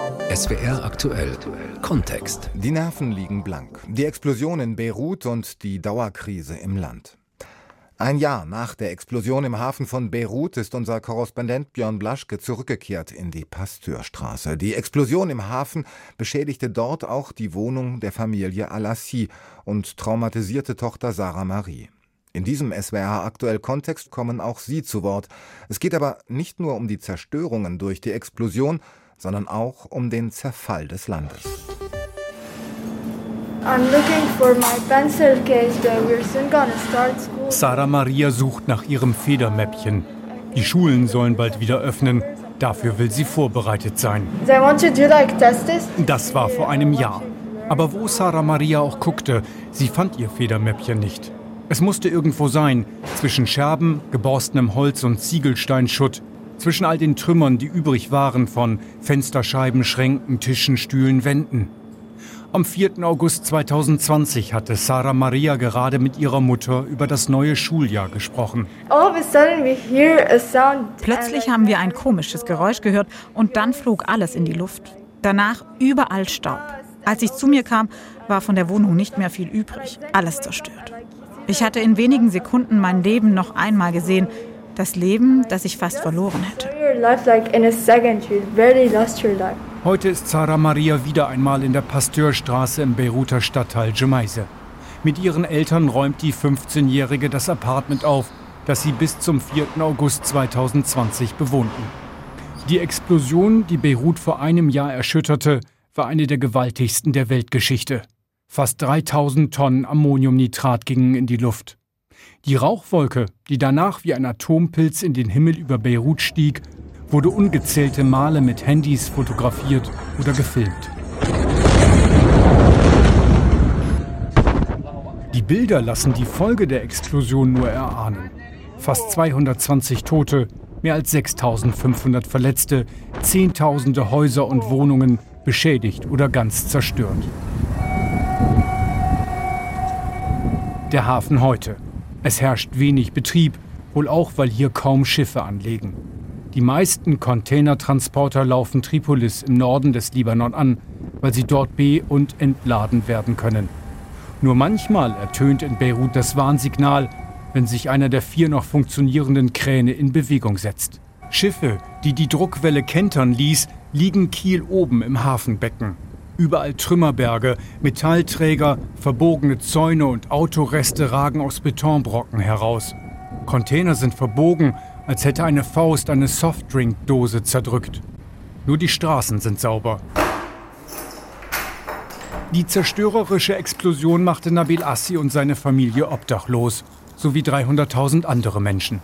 SWR aktuell Kontext. Die Nerven liegen blank. Die Explosion in Beirut und die Dauerkrise im Land. Ein Jahr nach der Explosion im Hafen von Beirut ist unser Korrespondent Björn Blaschke zurückgekehrt in die Pasteurstraße. Die Explosion im Hafen beschädigte dort auch die Wohnung der Familie Alassi und traumatisierte Tochter Sarah Marie. In diesem SWR aktuell Kontext kommen auch Sie zu Wort. Es geht aber nicht nur um die Zerstörungen durch die Explosion, sondern auch um den Zerfall des Landes. Sarah Maria sucht nach ihrem Federmäppchen. Die Schulen sollen bald wieder öffnen. Dafür will sie vorbereitet sein. Das war vor einem Jahr. Aber wo Sarah Maria auch guckte, sie fand ihr Federmäppchen nicht. Es musste irgendwo sein, zwischen Scherben, geborstenem Holz und Ziegelsteinschutt, zwischen all den Trümmern, die übrig waren von Fensterscheiben, Schränken, Tischen, Stühlen, Wänden. Am 4. August 2020 hatte Sarah Maria gerade mit ihrer Mutter über das neue Schuljahr gesprochen. Plötzlich haben wir ein komisches Geräusch gehört und dann flog alles in die Luft. Danach überall Staub. Als ich zu mir kam, war von der Wohnung nicht mehr viel übrig. Alles zerstört. Ich hatte in wenigen Sekunden mein Leben noch einmal gesehen. Das Leben, das ich fast verloren hätte. Heute ist Sarah Maria wieder einmal in der Pasteurstraße im Beiruter Stadtteil Gemeise. Mit ihren Eltern räumt die 15-Jährige das Apartment auf, das sie bis zum 4. August 2020 bewohnten. Die Explosion, die Beirut vor einem Jahr erschütterte, war eine der gewaltigsten der Weltgeschichte. Fast 3000 Tonnen Ammoniumnitrat gingen in die Luft. Die Rauchwolke, die danach wie ein Atompilz in den Himmel über Beirut stieg, wurde ungezählte Male mit Handys fotografiert oder gefilmt. Die Bilder lassen die Folge der Explosion nur erahnen. Fast 220 Tote, mehr als 6500 Verletzte, Zehntausende Häuser und Wohnungen beschädigt oder ganz zerstört. Der Hafen heute. Es herrscht wenig Betrieb, wohl auch, weil hier kaum Schiffe anlegen. Die meisten Containertransporter laufen Tripolis im Norden des Libanon an, weil sie dort be- und entladen werden können. Nur manchmal ertönt in Beirut das Warnsignal, wenn sich einer der vier noch funktionierenden Kräne in Bewegung setzt. Schiffe, die die Druckwelle kentern ließ, liegen Kiel oben im Hafenbecken. Überall Trümmerberge, Metallträger, verbogene Zäune und Autoreste ragen aus Betonbrocken heraus. Container sind verbogen, als hätte eine Faust eine Softdrinkdose zerdrückt. Nur die Straßen sind sauber. Die zerstörerische Explosion machte Nabil Assi und seine Familie obdachlos, sowie 300.000 andere Menschen.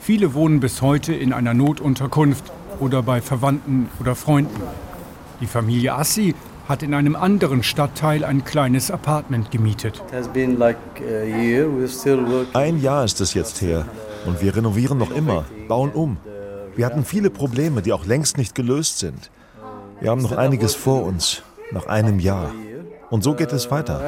Viele wohnen bis heute in einer Notunterkunft oder bei Verwandten oder Freunden. Die Familie Assi hat in einem anderen Stadtteil ein kleines Apartment gemietet. Ein Jahr ist es jetzt her. Und wir renovieren noch immer, bauen um. Wir hatten viele Probleme, die auch längst nicht gelöst sind. Wir haben noch einiges vor uns, nach einem Jahr. Und so geht es weiter.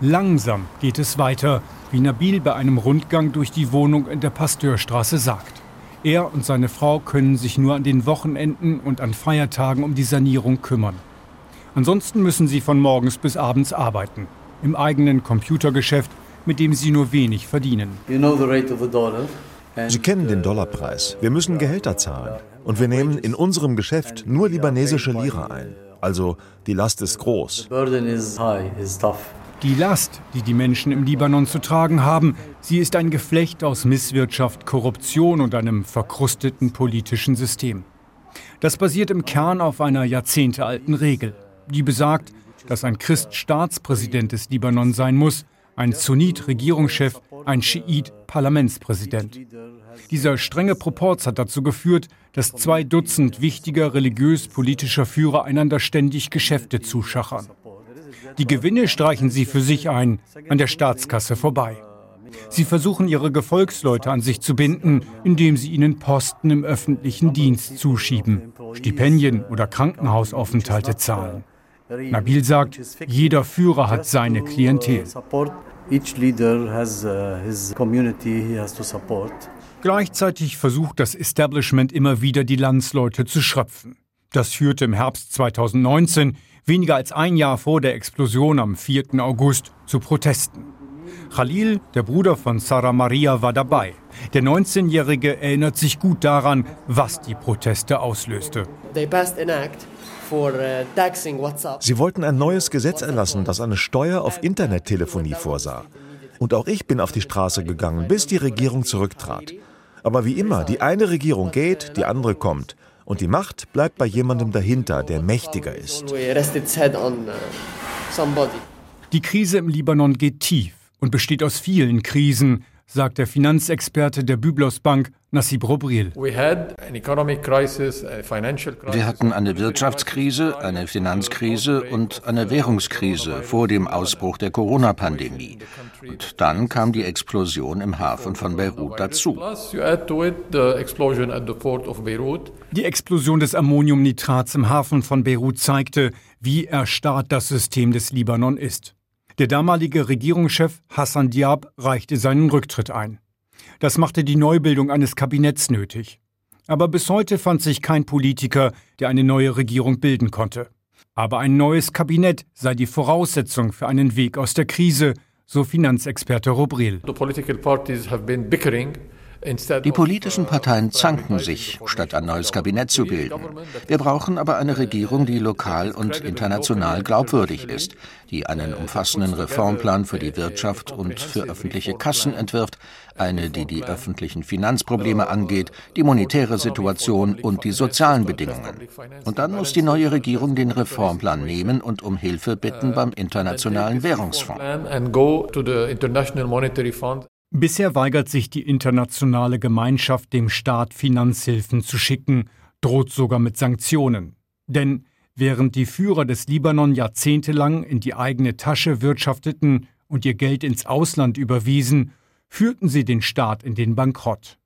Langsam geht es weiter, wie Nabil bei einem Rundgang durch die Wohnung in der Pasteurstraße sagt. Er und seine Frau können sich nur an den Wochenenden und an Feiertagen um die Sanierung kümmern. Ansonsten müssen sie von morgens bis abends arbeiten. Im eigenen Computergeschäft mit dem sie nur wenig verdienen. Sie kennen den Dollarpreis. Wir müssen Gehälter zahlen. Und wir nehmen in unserem Geschäft nur libanesische Lira ein. Also die Last ist groß. Die Last, die die Menschen im Libanon zu tragen haben, sie ist ein Geflecht aus Misswirtschaft, Korruption und einem verkrusteten politischen System. Das basiert im Kern auf einer jahrzehntealten Regel, die besagt, dass ein Christ Staatspräsident des Libanon sein muss, ein Sunnit-Regierungschef, ein Schiit-Parlamentspräsident. Dieser strenge Proporz hat dazu geführt, dass zwei Dutzend wichtiger religiös-politischer Führer einander ständig Geschäfte zuschachern. Die Gewinne streichen sie für sich ein, an der Staatskasse vorbei. Sie versuchen ihre Gefolgsleute an sich zu binden, indem sie ihnen Posten im öffentlichen Dienst zuschieben, Stipendien oder Krankenhausaufenthalte zahlen. Nabil sagt, jeder Führer hat seine Klientel. Gleichzeitig versucht das Establishment immer wieder, die Landsleute zu schröpfen. Das führte im Herbst 2019, weniger als ein Jahr vor der Explosion am 4. August, zu Protesten. Khalil, der Bruder von Sarah Maria, war dabei. Der 19-Jährige erinnert sich gut daran, was die Proteste auslöste. Uh, Sie wollten ein neues Gesetz erlassen, das eine Steuer auf Internettelefonie vorsah. Und auch ich bin auf die Straße gegangen, bis die Regierung zurücktrat. Aber wie immer, die eine Regierung geht, die andere kommt. Und die Macht bleibt bei jemandem dahinter, der mächtiger ist. Die Krise im Libanon geht tief und besteht aus vielen Krisen, sagt der Finanzexperte der Byblos Bank Nassib Robril. Wir hatten eine Wirtschaftskrise, eine Finanzkrise und eine Währungskrise vor dem Ausbruch der Corona-Pandemie. Und dann kam die Explosion im Hafen von Beirut dazu. Die Explosion des Ammoniumnitrats im Hafen von Beirut zeigte, wie erstarrt das System des Libanon ist. Der damalige Regierungschef Hassan Diab reichte seinen Rücktritt ein. Das machte die Neubildung eines Kabinetts nötig. Aber bis heute fand sich kein Politiker, der eine neue Regierung bilden konnte. Aber ein neues Kabinett sei die Voraussetzung für einen Weg aus der Krise, so Finanzexperte Robril. The political parties have been bickering die politischen Parteien zanken sich, statt ein neues Kabinett zu bilden. Wir brauchen aber eine Regierung, die lokal und international glaubwürdig ist, die einen umfassenden Reformplan für die Wirtschaft und für öffentliche Kassen entwirft, eine, die die öffentlichen Finanzprobleme angeht, die monetäre Situation und die sozialen Bedingungen. Und dann muss die neue Regierung den Reformplan nehmen und um Hilfe bitten beim Internationalen Währungsfonds. Bisher weigert sich die internationale Gemeinschaft, dem Staat Finanzhilfen zu schicken, droht sogar mit Sanktionen. Denn während die Führer des Libanon jahrzehntelang in die eigene Tasche wirtschafteten und ihr Geld ins Ausland überwiesen, führten sie den Staat in den Bankrott.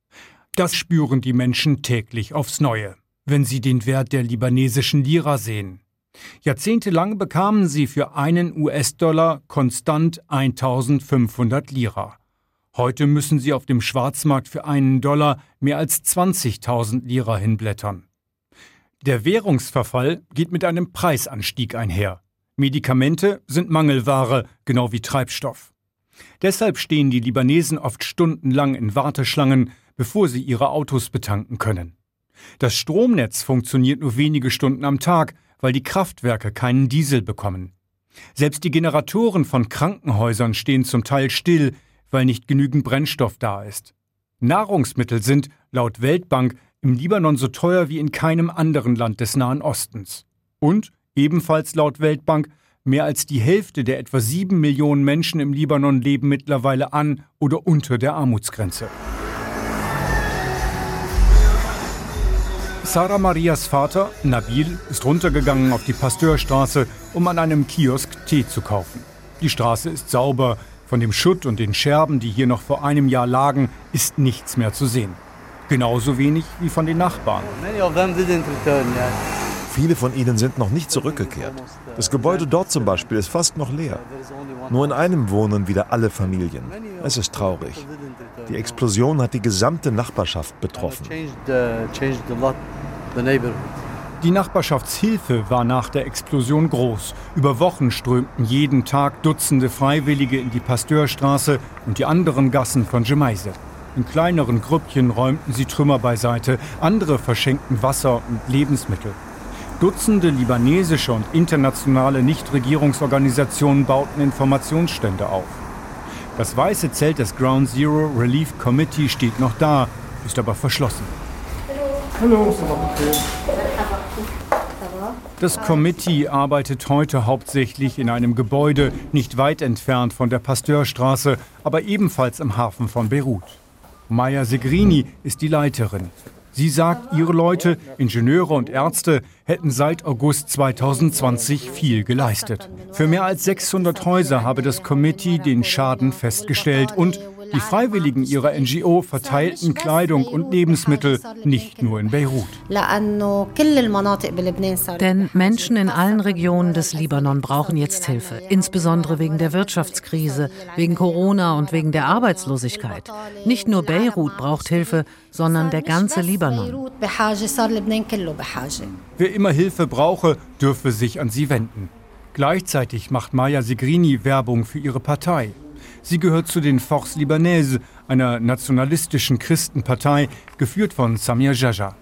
Das spüren die Menschen täglich aufs Neue, wenn sie den Wert der libanesischen Lira sehen. Jahrzehntelang bekamen sie für einen US-Dollar konstant 1500 Lira. Heute müssen sie auf dem Schwarzmarkt für einen Dollar mehr als 20.000 Lira hinblättern. Der Währungsverfall geht mit einem Preisanstieg einher. Medikamente sind Mangelware, genau wie Treibstoff. Deshalb stehen die Libanesen oft stundenlang in Warteschlangen, bevor sie ihre Autos betanken können. Das Stromnetz funktioniert nur wenige Stunden am Tag, weil die Kraftwerke keinen Diesel bekommen. Selbst die Generatoren von Krankenhäusern stehen zum Teil still, weil nicht genügend Brennstoff da ist. Nahrungsmittel sind, laut Weltbank, im Libanon so teuer wie in keinem anderen Land des Nahen Ostens. Und, ebenfalls laut Weltbank, mehr als die Hälfte der etwa sieben Millionen Menschen im Libanon leben mittlerweile an oder unter der Armutsgrenze. Sarah Marias Vater, Nabil, ist runtergegangen auf die Pasteurstraße, um an einem Kiosk Tee zu kaufen. Die Straße ist sauber, von dem Schutt und den Scherben, die hier noch vor einem Jahr lagen, ist nichts mehr zu sehen. Genauso wenig wie von den Nachbarn. Viele von ihnen sind noch nicht zurückgekehrt. Das Gebäude dort zum Beispiel ist fast noch leer. Nur in einem wohnen wieder alle Familien. Es ist traurig. Die Explosion hat die gesamte Nachbarschaft betroffen. Die Nachbarschaftshilfe war nach der Explosion groß. Über Wochen strömten jeden Tag Dutzende Freiwillige in die Pasteurstraße und die anderen Gassen von Gemaise. In kleineren Grüppchen räumten sie Trümmer beiseite, andere verschenkten Wasser und Lebensmittel. Dutzende libanesische und internationale Nichtregierungsorganisationen bauten Informationsstände auf. Das weiße Zelt des Ground Zero Relief Committee steht noch da, ist aber verschlossen. Hallo. Das Committee arbeitet heute hauptsächlich in einem Gebäude nicht weit entfernt von der Pasteurstraße, aber ebenfalls im Hafen von Beirut. Maya Segrini ist die Leiterin. Sie sagt, ihre Leute, Ingenieure und Ärzte, hätten seit August 2020 viel geleistet. Für mehr als 600 Häuser habe das Committee den Schaden festgestellt und Die Freiwilligen ihrer NGO verteilten Kleidung und Lebensmittel nicht nur in Beirut. Denn Menschen in allen Regionen des Libanon brauchen jetzt Hilfe, insbesondere wegen der Wirtschaftskrise, wegen Corona und wegen der Arbeitslosigkeit. Nicht nur Beirut braucht Hilfe, sondern der ganze Libanon. Wer immer Hilfe brauche, dürfe sich an sie wenden. Gleichzeitig macht Maya Sigrini Werbung für ihre Partei. Sie gehört zu den Forces Libanaises, einer nationalistischen Christenpartei, geführt von Samir Jaja.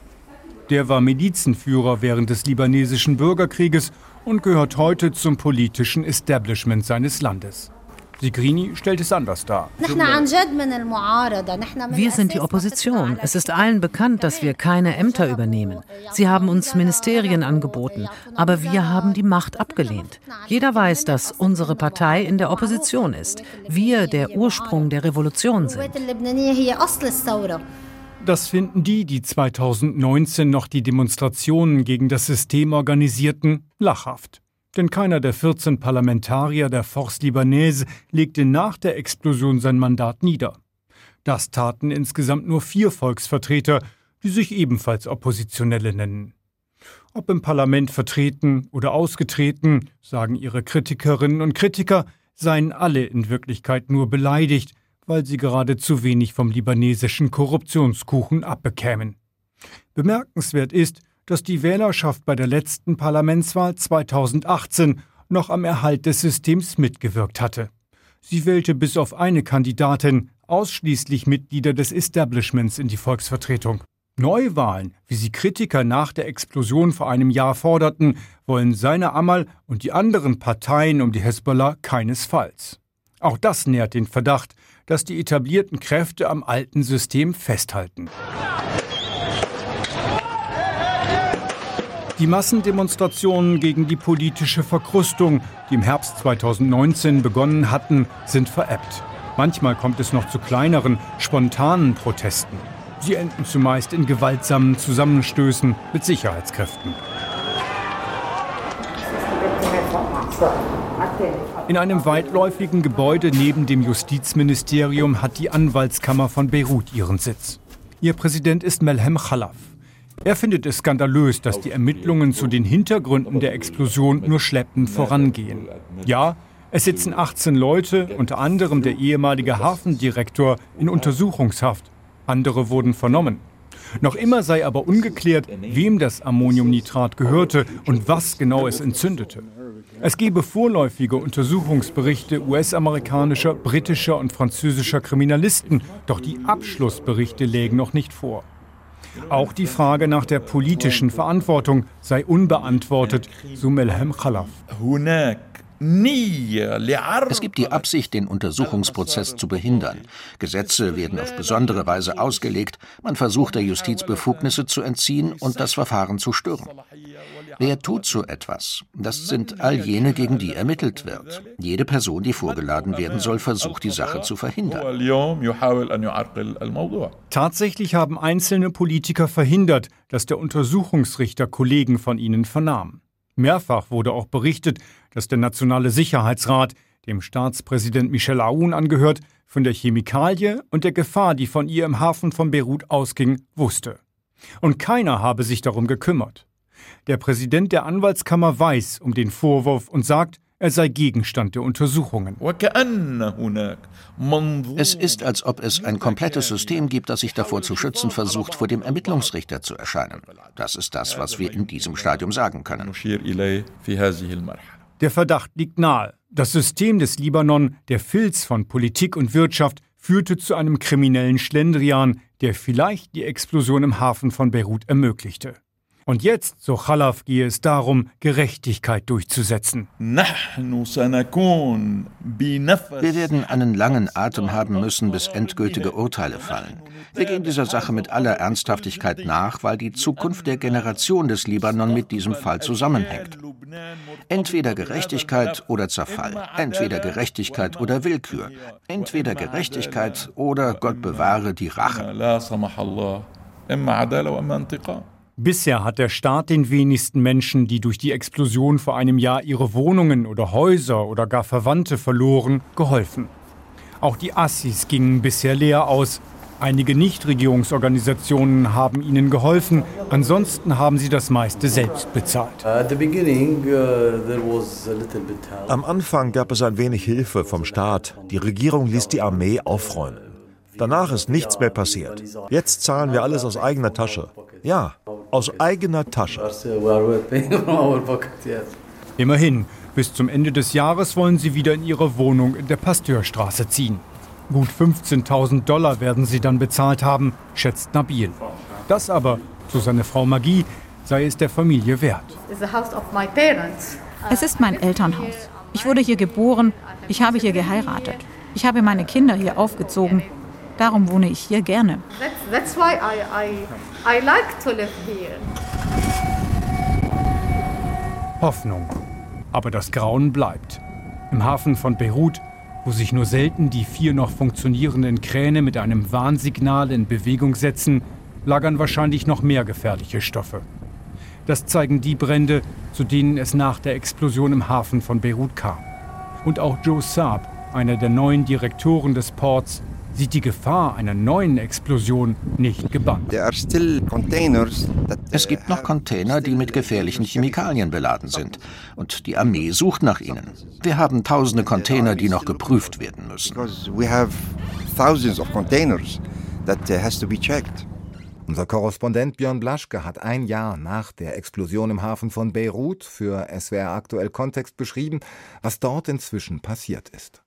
Der war Milizenführer während des libanesischen Bürgerkrieges und gehört heute zum politischen Establishment seines Landes. Sigrini stellt es anders dar. Wir sind die Opposition. Es ist allen bekannt, dass wir keine Ämter übernehmen. Sie haben uns Ministerien angeboten, aber wir haben die Macht abgelehnt. Jeder weiß, dass unsere Partei in der Opposition ist. Wir der Ursprung der Revolution sind. Das finden die, die 2019 noch die Demonstrationen gegen das System organisierten, lachhaft denn keiner der 14 Parlamentarier der Force Libanaise legte nach der Explosion sein Mandat nieder. Das taten insgesamt nur vier Volksvertreter, die sich ebenfalls Oppositionelle nennen. Ob im Parlament vertreten oder ausgetreten, sagen ihre Kritikerinnen und Kritiker, seien alle in Wirklichkeit nur beleidigt, weil sie gerade zu wenig vom libanesischen Korruptionskuchen abbekämen. Bemerkenswert ist, dass die Wählerschaft bei der letzten Parlamentswahl 2018 noch am Erhalt des Systems mitgewirkt hatte. Sie wählte bis auf eine Kandidatin ausschließlich Mitglieder des Establishments in die Volksvertretung. Neuwahlen, wie sie Kritiker nach der Explosion vor einem Jahr forderten, wollen seine Amal und die anderen Parteien um die Hezbollah keinesfalls. Auch das nährt den Verdacht, dass die etablierten Kräfte am alten System festhalten. Die Massendemonstrationen gegen die politische Verkrustung, die im Herbst 2019 begonnen hatten, sind verebbt. Manchmal kommt es noch zu kleineren, spontanen Protesten. Sie enden zumeist in gewaltsamen Zusammenstößen mit Sicherheitskräften. In einem weitläufigen Gebäude neben dem Justizministerium hat die Anwaltskammer von Beirut ihren Sitz. Ihr Präsident ist Melhem Khalaf. Er findet es skandalös, dass die Ermittlungen zu den Hintergründen der Explosion nur schleppend vorangehen. Ja, es sitzen 18 Leute, unter anderem der ehemalige Hafendirektor, in Untersuchungshaft. Andere wurden vernommen. Noch immer sei aber ungeklärt, wem das Ammoniumnitrat gehörte und was genau es entzündete. Es gebe vorläufige Untersuchungsberichte US-amerikanischer, britischer und französischer Kriminalisten, doch die Abschlussberichte lägen noch nicht vor. Auch die Frage nach der politischen Verantwortung sei unbeantwortet, so Melhem Khalaf. Es gibt die Absicht, den Untersuchungsprozess zu behindern. Gesetze werden auf besondere Weise ausgelegt, man versucht der Justiz Befugnisse zu entziehen und das Verfahren zu stören. Wer tut so etwas? Das sind all jene, gegen die ermittelt wird. Jede Person, die vorgeladen werden soll, versucht die Sache zu verhindern. Tatsächlich haben einzelne Politiker verhindert, dass der Untersuchungsrichter Kollegen von ihnen vernahm. Mehrfach wurde auch berichtet, dass der Nationale Sicherheitsrat, dem Staatspräsident Michel Aoun angehört, von der Chemikalie und der Gefahr, die von ihr im Hafen von Beirut ausging, wusste. Und keiner habe sich darum gekümmert. Der Präsident der Anwaltskammer weiß um den Vorwurf und sagt, er sei Gegenstand der Untersuchungen. Es ist, als ob es ein komplettes System gibt, das sich davor zu schützen versucht, vor dem Ermittlungsrichter zu erscheinen. Das ist das, was wir in diesem Stadium sagen können. Der Verdacht liegt nahe. Das System des Libanon, der Filz von Politik und Wirtschaft, führte zu einem kriminellen Schlendrian, der vielleicht die Explosion im Hafen von Beirut ermöglichte. Und jetzt, so Chalaf, gehe es darum, Gerechtigkeit durchzusetzen. Wir werden einen langen Atem haben müssen, bis endgültige Urteile fallen. Wir gehen dieser Sache mit aller Ernsthaftigkeit nach, weil die Zukunft der Generation des Libanon mit diesem Fall zusammenhängt. Entweder Gerechtigkeit oder Zerfall, entweder Gerechtigkeit oder Willkür, entweder Gerechtigkeit oder Gott bewahre die Rache. Bisher hat der Staat den wenigsten Menschen, die durch die Explosion vor einem Jahr ihre Wohnungen oder Häuser oder gar Verwandte verloren, geholfen. Auch die Assis gingen bisher leer aus. Einige Nichtregierungsorganisationen haben ihnen geholfen, ansonsten haben sie das meiste selbst bezahlt. Uh, Am Anfang gab es ein wenig Hilfe vom Staat. Die Regierung ließ die Armee aufräumen. Danach ist nichts mehr passiert. Jetzt zahlen wir alles aus eigener Tasche. Ja, aus eigener Tasche. Immerhin, bis zum Ende des Jahres wollen sie wieder in ihre Wohnung in der Pasteurstraße ziehen. Gut 15.000 Dollar werden sie dann bezahlt haben, schätzt Nabil. Das aber, so seine Frau Magie, sei es der Familie wert. Es ist mein Elternhaus. Ich wurde hier geboren, ich habe hier geheiratet. Ich habe meine Kinder hier aufgezogen. Darum wohne ich hier gerne. That's, why I, I, I like to live here. Hoffnung. Aber das Grauen bleibt. Im Hafen von Beirut wo sich nur selten die vier noch funktionierenden Kräne mit einem Warnsignal in Bewegung setzen, lagern wahrscheinlich noch mehr gefährliche Stoffe. Das zeigen die Brände, zu denen es nach der Explosion im Hafen von Beirut kam. Und auch Joe Saab, einer der neuen Direktoren des Ports, sieht die Gefahr einer neuen Explosion nicht gebannt. Es gibt noch Container, die mit gefährlichen Chemikalien beladen sind. Und die Armee sucht nach ihnen. Wir haben tausende Container, die noch geprüft werden müssen. Unser Korrespondent Björn Blaschke hat ein Jahr nach der Explosion im Hafen von Beirut für SWR aktuell Kontext beschrieben, was dort inzwischen passiert ist.